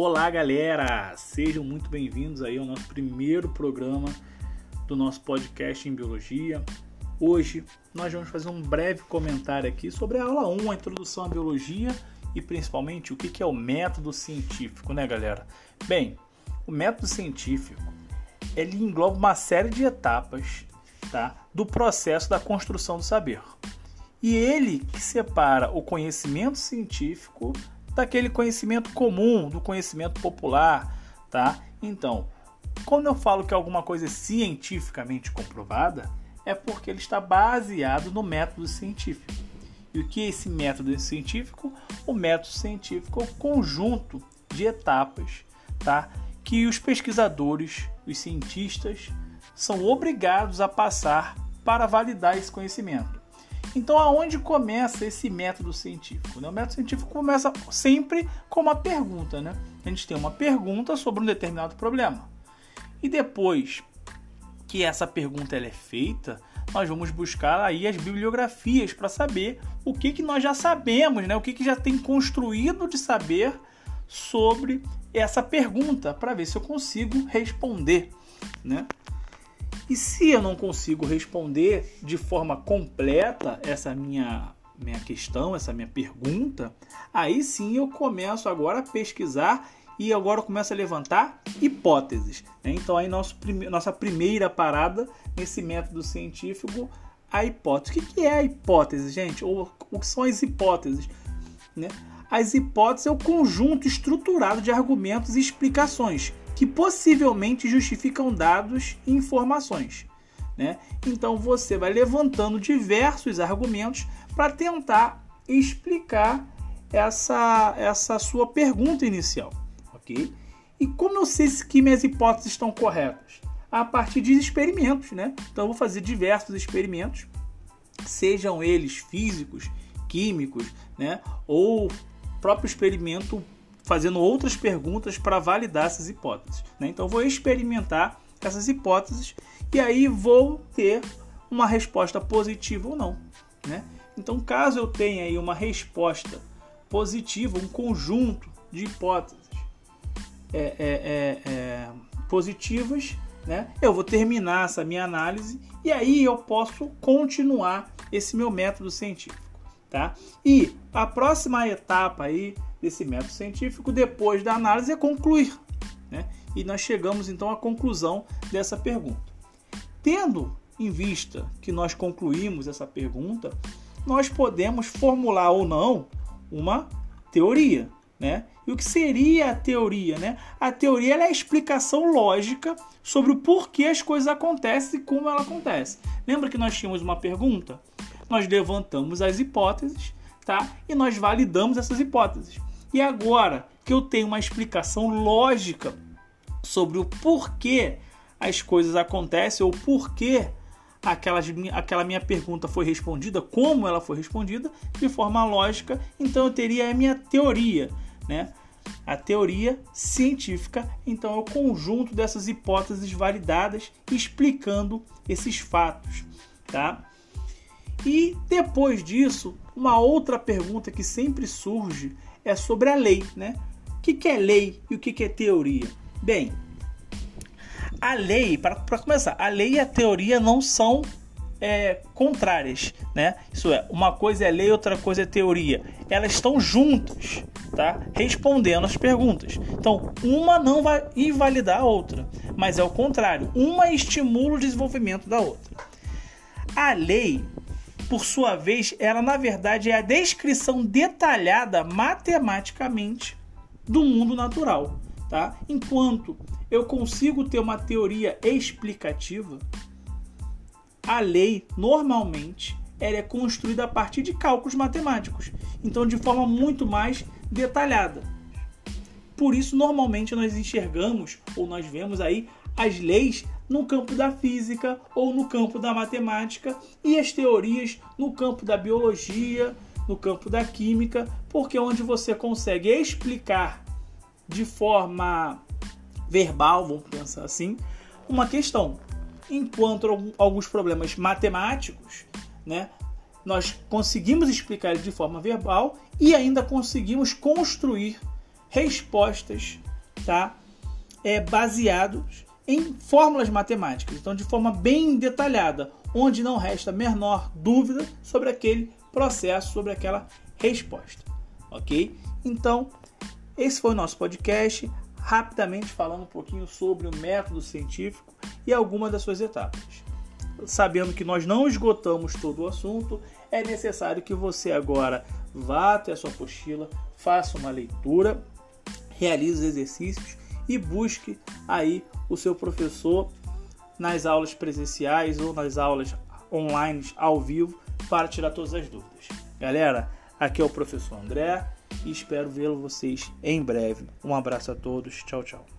Olá, galera! Sejam muito bem-vindos aí ao nosso primeiro programa do nosso podcast em biologia. Hoje nós vamos fazer um breve comentário aqui sobre a aula 1, a introdução à biologia e principalmente o que é o método científico, né, galera? Bem, o método científico ele engloba uma série de etapas, tá, do processo da construção do saber. E ele que separa o conhecimento científico daquele conhecimento comum, do conhecimento popular, tá? Então, quando eu falo que alguma coisa é cientificamente comprovada, é porque ele está baseado no método científico. E o que é esse método científico? O método científico é o conjunto de etapas, tá? Que os pesquisadores, os cientistas, são obrigados a passar para validar esse conhecimento. Então, aonde começa esse método científico? Né? O método científico começa sempre com uma pergunta. Né? A gente tem uma pergunta sobre um determinado problema. E depois que essa pergunta ela é feita, nós vamos buscar aí as bibliografias para saber o que, que nós já sabemos, né? o que, que já tem construído de saber sobre essa pergunta, para ver se eu consigo responder. Né? E se eu não consigo responder de forma completa essa minha minha questão, essa minha pergunta, aí sim eu começo agora a pesquisar e agora eu começo a levantar hipóteses. Né? Então aí nosso, nossa primeira parada nesse método científico, a hipótese. O que é a hipótese, gente? Ou o que são as hipóteses? Né? As hipóteses é o conjunto estruturado de argumentos e explicações que possivelmente justificam dados e informações. Né? Então você vai levantando diversos argumentos para tentar explicar essa, essa sua pergunta inicial. ok? E como eu sei que minhas hipóteses estão corretas? A partir de experimentos. Né? Então eu vou fazer diversos experimentos, sejam eles físicos, químicos, né? ou próprio experimento fazendo outras perguntas para validar essas hipóteses. Né? Então, vou experimentar essas hipóteses e aí vou ter uma resposta positiva ou não. Né? Então, caso eu tenha aí uma resposta positiva, um conjunto de hipóteses é, é, é, é, positivas, né? eu vou terminar essa minha análise e aí eu posso continuar esse meu método científico. Tá? E a próxima etapa aí desse método científico, depois da análise, é concluir. Né? E nós chegamos então à conclusão dessa pergunta. Tendo em vista que nós concluímos essa pergunta, nós podemos formular ou não uma teoria. Né? E o que seria a teoria? Né? A teoria é a explicação lógica sobre o porquê as coisas acontecem e como ela acontece. Lembra que nós tínhamos uma pergunta? Nós levantamos as hipóteses tá? e nós validamos essas hipóteses. E agora que eu tenho uma explicação lógica sobre o porquê as coisas acontecem ou porquê aquela, aquela minha pergunta foi respondida, como ela foi respondida, de forma lógica, então eu teria a minha teoria, né? A teoria científica, então, é o conjunto dessas hipóteses validadas explicando esses fatos, tá? E depois disso, uma outra pergunta que sempre surge é sobre a lei, né? O que, é lei e o que, que é teoria? Bem, a lei, para começar, a lei e a teoria não são é, contrárias, né? Isso é, uma coisa é lei, outra coisa é teoria. Elas estão juntas, tá? Respondendo as perguntas. Então, uma não vai invalidar a outra, mas é o contrário. Uma estimula o desenvolvimento da outra. A lei por sua vez, ela na verdade é a descrição detalhada matematicamente do mundo natural, tá? Enquanto eu consigo ter uma teoria explicativa, a lei normalmente ela é construída a partir de cálculos matemáticos, então de forma muito mais detalhada. Por isso, normalmente nós enxergamos ou nós vemos aí as leis no campo da física ou no campo da matemática e as teorias no campo da biologia, no campo da química, porque é onde você consegue explicar de forma verbal, vamos pensar assim, uma questão. Enquanto alguns problemas matemáticos, né, nós conseguimos explicar de forma verbal e ainda conseguimos construir respostas tá? É, baseados em fórmulas matemáticas, então de forma bem detalhada, onde não resta menor dúvida sobre aquele processo, sobre aquela resposta, ok? Então, esse foi o nosso podcast, rapidamente falando um pouquinho sobre o método científico e algumas das suas etapas. Sabendo que nós não esgotamos todo o assunto, é necessário que você agora vá até a sua apostila, faça uma leitura, realize os exercícios e busque aí o seu professor nas aulas presenciais ou nas aulas online ao vivo para tirar todas as dúvidas. Galera, aqui é o professor André e espero vê-lo vocês em breve. Um abraço a todos. Tchau, tchau.